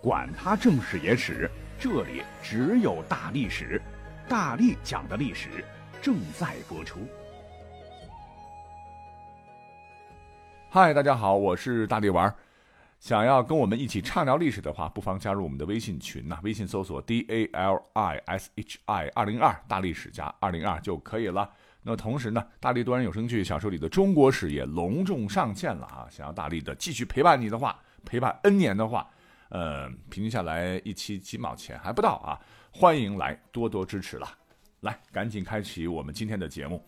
管他正史野史，这里只有大历史，大力讲的历史正在播出。嗨，大家好，我是大力丸。想要跟我们一起畅聊历史的话，不妨加入我们的微信群呐，微信搜索 D A L I S H I 二零二大历史加二零二就可以了。那么同时呢，大力多人有声剧小说里的中国史也隆重上线了啊！想要大力的继续陪伴你的话，陪伴 N 年的话。呃，平均下来一期几毛钱还不到啊！欢迎来多多支持了，来赶紧开启我们今天的节目。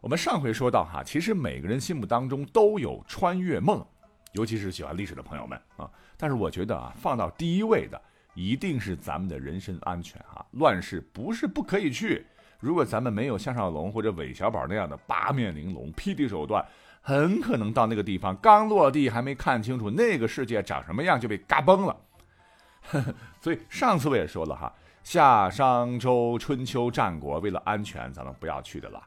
我们上回说到哈，其实每个人心目当中都有穿越梦，尤其是喜欢历史的朋友们啊。但是我觉得啊，放到第一位的一定是咱们的人身安全哈。乱世不是不可以去，如果咱们没有项少龙或者韦小宝那样的八面玲珑、霹雳手段。很可能到那个地方刚落地，还没看清楚那个世界长什么样，就被嘎崩了。所以上次我也说了哈，夏商周春秋战国，为了安全，咱们不要去的了。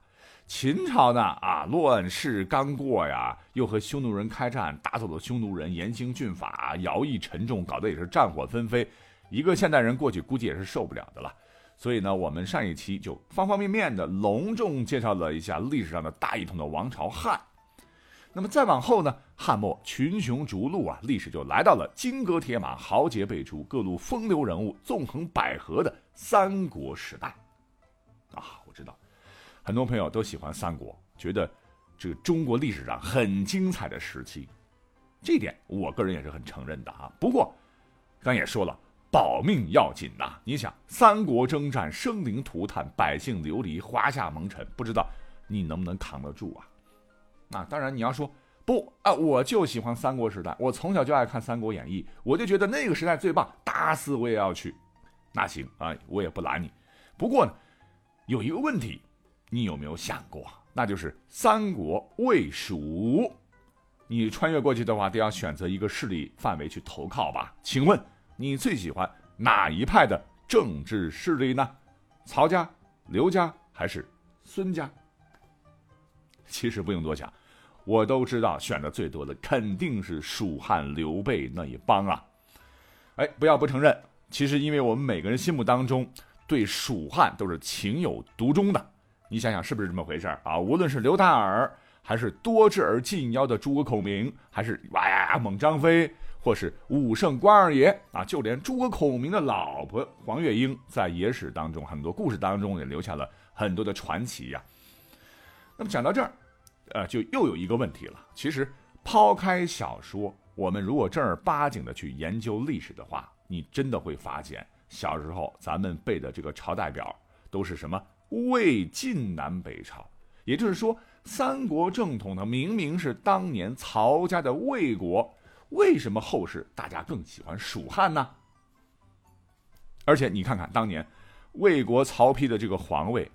秦朝呢啊，乱世刚过呀，又和匈奴人开战，打走了匈奴人，严刑峻法，徭役沉重，搞得也是战火纷飞。一个现代人过去估计也是受不了的了。所以呢，我们上一期就方方面面的隆重介绍了一下历史上的大一统的王朝汉。那么再往后呢？汉末群雄逐鹿啊，历史就来到了金戈铁马、豪杰辈出、各路风流人物纵横捭阖的三国时代。啊，我知道，很多朋友都喜欢三国，觉得这个中国历史上很精彩的时期。这点，我个人也是很承认的啊。不过，刚也说了，保命要紧呐。你想，三国征战，生灵涂炭，百姓流离，华夏蒙尘，不知道你能不能扛得住啊？啊，当然你要说不啊，我就喜欢三国时代，我从小就爱看《三国演义》，我就觉得那个时代最棒，打死我也要去。那行啊，我也不拦你。不过呢，有一个问题，你有没有想过？那就是三国魏蜀吴，你穿越过去的话，都要选择一个势力范围去投靠吧？请问你最喜欢哪一派的政治势力呢？曹家、刘家还是孙家？其实不用多想。我都知道，选的最多的肯定是蜀汉刘备那一帮啊！哎，不要不承认，其实因为我们每个人心目当中对蜀汉都是情有独钟的。你想想是不是这么回事啊？无论是刘大耳，还是多智而近妖的诸葛孔明，还是哇呀猛张飞，或是武圣关二爷啊，就连诸葛孔明的老婆黄月英，在野史当中很多故事当中也留下了很多的传奇呀。那么讲到这儿。呃，就又有一个问题了。其实，抛开小说，我们如果正儿八经的去研究历史的话，你真的会发现，小时候咱们背的这个朝代表都是什么魏晋南北朝。也就是说，三国正统呢，明明是当年曹家的魏国，为什么后世大家更喜欢蜀汉呢？而且你看看当年魏国曹丕的这个皇位。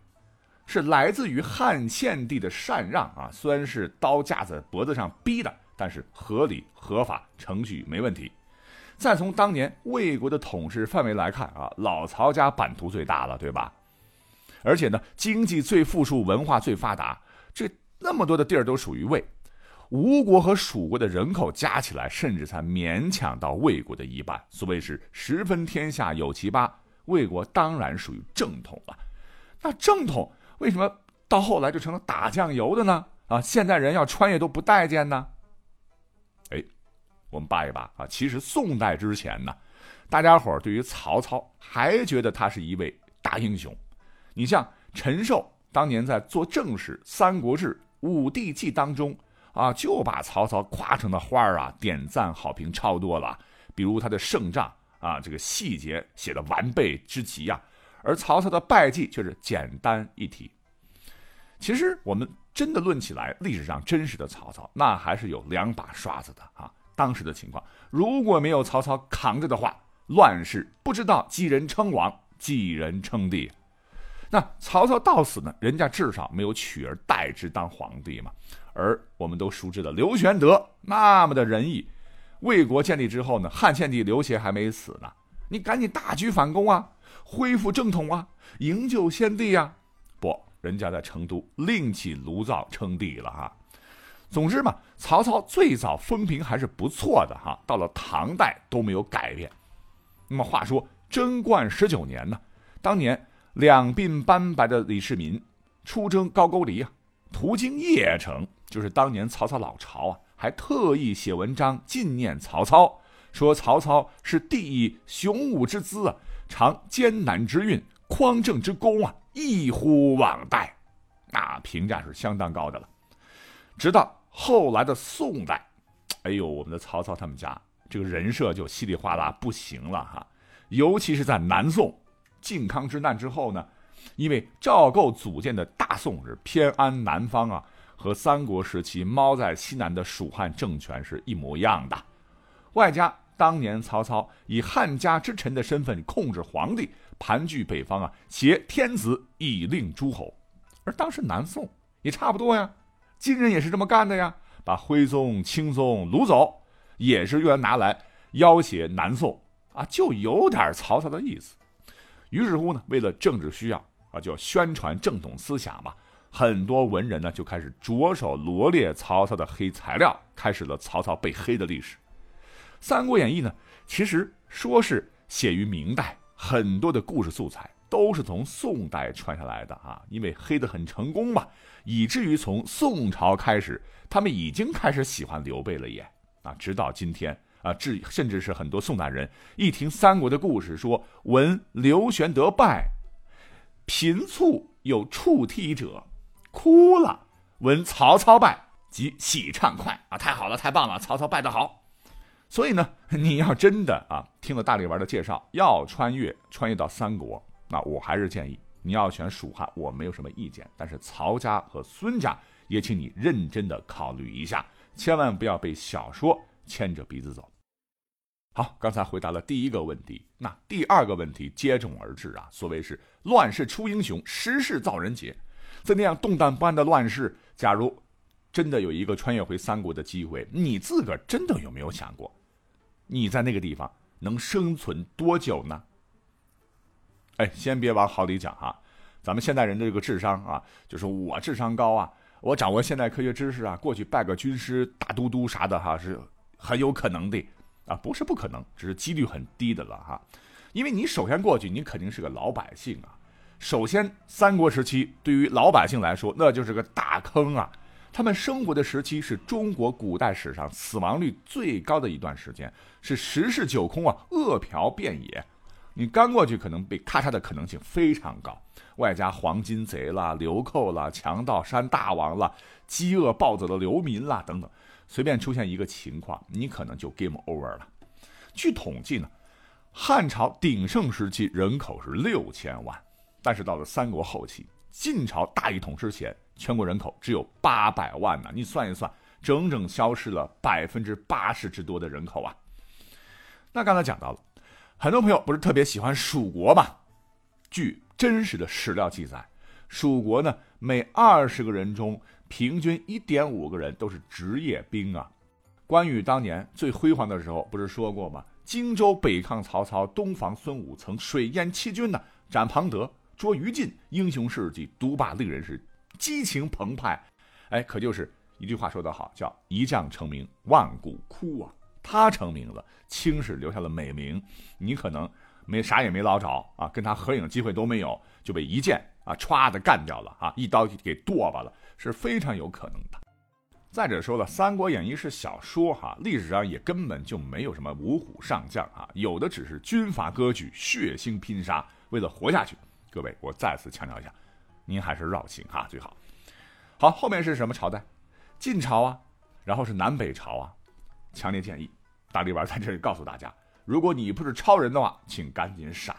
是来自于汉献帝的禅让啊，虽然是刀架在脖子上逼的，但是合理合法，程序没问题。再从当年魏国的统治范围来看啊，老曹家版图最大了，对吧？而且呢，经济最富庶，文化最发达，这那么多的地儿都属于魏。吴国和蜀国的人口加起来，甚至才勉强到魏国的一半。所谓是十分天下有其八，魏国当然属于正统了。那正统。为什么到后来就成了打酱油的呢？啊，现代人要穿越都不待见呢？哎，我们扒一扒啊，其实宋代之前呢，大家伙对于曹操还觉得他是一位大英雄。你像陈寿当年在做正史《三国志·武帝纪》当中啊，就把曹操夸成的花儿啊，点赞好评超多了。比如他的胜仗啊，这个细节写的完备之极呀。而曹操的败绩却是简单一提。其实我们真的论起来，历史上真实的曹操，那还是有两把刷子的啊。当时的情况，如果没有曹操扛着的话，乱世不知道几人称王，几人称帝。那曹操到死呢，人家至少没有取而代之当皇帝嘛。而我们都熟知的刘玄德那么的仁义，魏国建立之后呢，汉献帝刘协还没死呢，你赶紧大举反攻啊！恢复正统啊，营救先帝呀！不，人家在成都另起炉灶称帝了哈。总之嘛，曹操最早风评还是不错的哈，到了唐代都没有改变。那么话说贞观十九年呢，当年两鬓斑白的李世民出征高句丽啊，途经邺城，就是当年曹操老巢啊，还特意写文章纪念曹操，说曹操是第一雄武之姿啊，尝艰难之运，匡正之功啊，一乎往代，那评价是相当高的了。直到后来的宋代，哎呦，我们的曹操他们家这个人设就稀里哗啦不行了哈，尤其是在南宋靖康之难之后呢，因为赵构组建的大宋是偏安南方啊，和三国时期猫在西南的蜀汉政权是一模一样的，外加当年曹操以汉家之臣的身份控制皇帝，盘踞北方啊，挟天子以令诸侯，而当时南宋也差不多呀。金人也是这么干的呀，把徽宗、钦宗掳走，也是用来拿来要挟南宋啊，就有点曹操的意思。于是乎呢，为了政治需要啊，就宣传正统思想嘛，很多文人呢就开始着手罗列曹操的黑材料，开始了曹操被黑的历史。《三国演义》呢，其实说是写于明代，很多的故事素材都是从宋代传下来的啊，因为黑的很成功嘛。以至于从宋朝开始，他们已经开始喜欢刘备了耶！啊，直到今天啊，至甚至是很多宋代人一听三国的故事，说闻刘玄德败，频促有触涕者，哭了；闻曹操败，即喜畅快啊！太好了，太棒了，曹操败得好。所以呢，你要真的啊，听了大力丸的介绍，要穿越穿越到三国，那我还是建议。你要选蜀汉，我没有什么意见，但是曹家和孙家也请你认真的考虑一下，千万不要被小说牵着鼻子走。好，刚才回答了第一个问题，那第二个问题接踵而至啊，所谓是乱世出英雄，时势造人杰，在那样动荡不安的乱世，假如真的有一个穿越回三国的机会，你自个儿真的有没有想过，你在那个地方能生存多久呢？哎，先别往好里讲哈，咱们现代人的这个智商啊，就是我智商高啊，我掌握现代科学知识啊，过去拜个军师、大都督啥的哈，是很有可能的啊，不是不可能，只是几率很低的了哈。因为你首先过去，你肯定是个老百姓啊。首先，三国时期对于老百姓来说，那就是个大坑啊。他们生活的时期是中国古代史上死亡率最高的一段时间，是十室九空啊，饿殍遍野。你刚过去，可能被咔嚓的可能性非常高，外加黄金贼啦、流寇啦、强盗山大王啦、饥饿暴走的流民啦等等，随便出现一个情况，你可能就 game over 了。据统计呢，汉朝鼎盛时期人口是六千万，但是到了三国后期，晋朝大一统之前，全国人口只有八百万呢。你算一算，整整消失了百分之八十之多的人口啊。那刚才讲到了。很多朋友不是特别喜欢蜀国嘛？据真实的史料记载，蜀国呢每二十个人中平均一点五个人都是职业兵啊。关羽当年最辉煌的时候不是说过吗？荆州北抗曹操，东防孙武，曾水淹七军呢，斩庞德，捉于禁，英雄事迹，独霸令人是激情澎湃。哎，可就是一句话说得好，叫一将成名，万骨枯啊。他成名了，青史留下了美名，你可能没啥也没捞着啊，跟他合影机会都没有，就被一剑啊歘的干掉了啊，一刀给剁吧了，是非常有可能的。再者说了，《三国演义》是小说哈，历史上也根本就没有什么五虎上将啊，有的只是军阀割据、血腥拼杀，为了活下去。各位，我再次强调一下，您还是绕行哈最好。好，后面是什么朝代？晋朝啊，然后是南北朝啊，强烈建议。大力丸在这里告诉大家：如果你不是超人的话，请赶紧闪。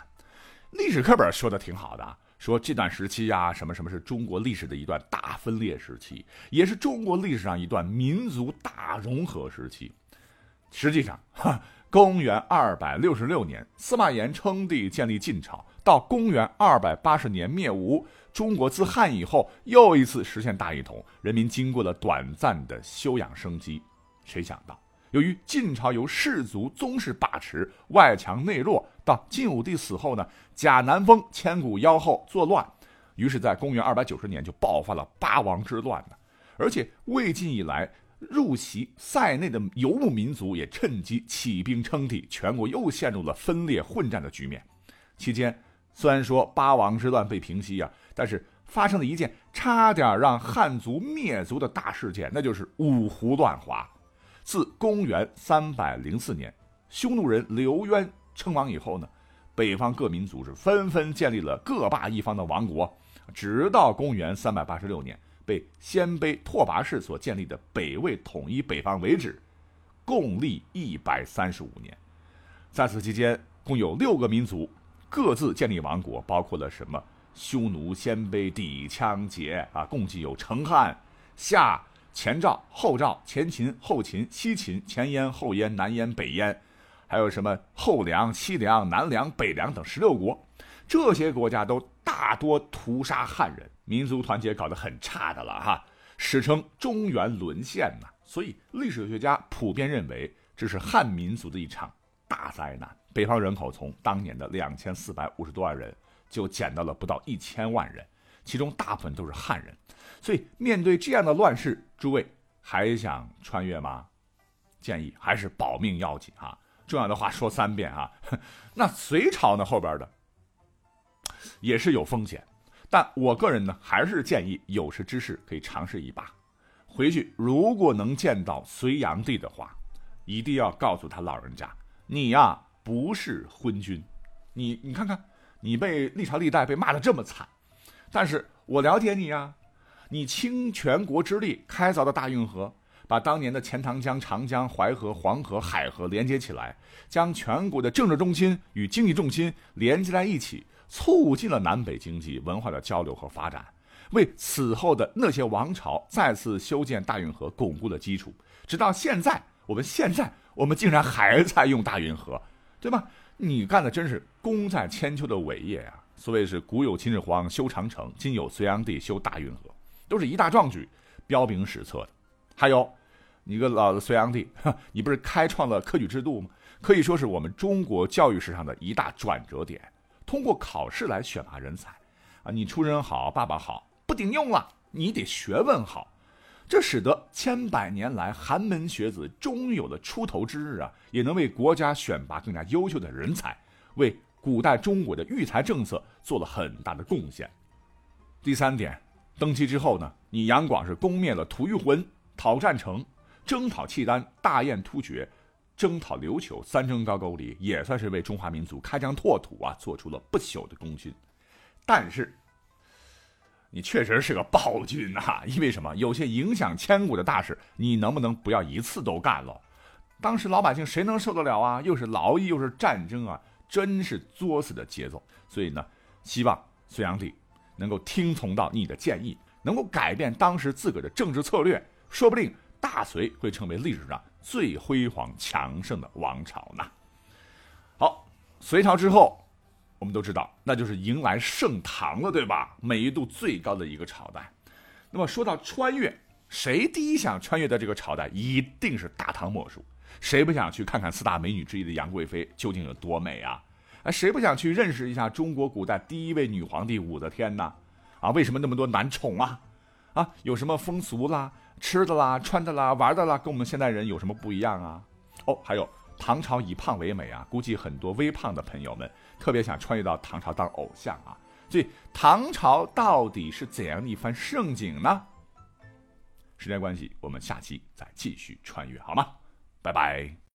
历史课本说的挺好的，说这段时期呀，什么什么是中国历史的一段大分裂时期，也是中国历史上一段民族大融合时期。实际上，哈，公元二百六十六年，司马炎称帝建立晋朝，到公元二百八十年灭吴，中国自汉以后又一次实现大一统，人民经过了短暂的休养生息。谁想到？由于晋朝由士族宗室把持，外强内弱，到晋武帝死后呢，贾南风千古妖后作乱，于是，在公元二百九十年就爆发了八王之乱呢。而且魏晋以来，入袭塞内的游牧民族也趁机起兵称帝，全国又陷入了分裂混战的局面。期间，虽然说八王之乱被平息啊，但是发生了一件差点让汉族灭族的大事件，那就是五胡乱华。自公元三百零四年，匈奴人刘渊称王以后呢，北方各民族是纷纷建立了各霸一方的王国，直到公元三百八十六年被鲜卑拓跋氏所建立的北魏统一北方为止，共历一百三十五年。在此期间，共有六个民族。各自建立王国，包括了什么匈奴、鲜卑、氐、羌、羯啊，共计有成汉、夏、前赵、后赵、前秦、后秦、西秦、前燕、后燕、南燕、北燕，还有什么后梁、西梁、南梁、北梁等十六国。这些国家都大多屠杀汉人，民族团结搞得很差的了哈，史称中原沦陷呐。所以历史学家普遍认为，这是汉民族的一场大灾难。北方人口从当年的两千四百五十多万人，就减到了不到一千万人，其中大部分都是汉人。所以面对这样的乱世，诸位还想穿越吗？建议还是保命要紧啊！重要的话说三遍啊！那隋朝呢？后边的也是有风险，但我个人呢，还是建议有识之士可以尝试一把。回去如果能见到隋炀帝的话，一定要告诉他老人家，你呀。不是昏君，你你看看，你被历朝历代被骂的这么惨，但是我了解你呀，你倾全国之力开凿的大运河，把当年的钱塘江、长江、淮河、黄河、海河连接起来，将全国的政治中心与经济重心连接在一起，促进了南北经济文化的交流和发展，为此后的那些王朝再次修建大运河巩固了基础。直到现在，我们现在我们竟然还在用大运河。对吧？你干的真是功在千秋的伟业啊！所谓是古有秦始皇修长城，今有隋炀帝修大运河，都是一大壮举，彪炳史册的。还有，你个老的隋炀帝，你不是开创了科举制度吗？可以说是我们中国教育史上的一大转折点。通过考试来选拔人才，啊，你出身好，爸爸好，不顶用了，你得学问好。这使得千百年来寒门学子终于有了出头之日啊，也能为国家选拔更加优秀的人才，为古代中国的育才政策做了很大的贡献。第三点，登基之后呢，你杨广是攻灭了吐谷浑、讨战城、征讨契丹、大宴突厥、征讨琉球，三征高句丽，也算是为中华民族开疆拓土啊，做出了不朽的功勋。但是。你确实是个暴君呐！因为什么？有些影响千古的大事，你能不能不要一次都干了？当时老百姓谁能受得了啊？又是劳役，又是战争啊，真是作死的节奏。所以呢，希望隋炀帝能够听从到你的建议，能够改变当时自个的政治策略，说不定大隋会成为历史上最辉煌强盛的王朝呢。好，隋朝之后。我们都知道，那就是迎来盛唐了，对吧？美誉度最高的一个朝代。那么说到穿越，谁第一想穿越的这个朝代，一定是大唐莫属。谁不想去看看四大美女之一的杨贵妃究竟有多美啊？哎，谁不想去认识一下中国古代第一位女皇帝武则天呢？啊，为什么那么多男宠啊？啊，有什么风俗啦、吃的啦、穿的啦、玩的啦，跟我们现代人有什么不一样啊？哦，还有。唐朝以胖为美啊，估计很多微胖的朋友们特别想穿越到唐朝当偶像啊。所以唐朝到底是怎样的一番盛景呢？时间关系，我们下期再继续穿越好吗？拜拜。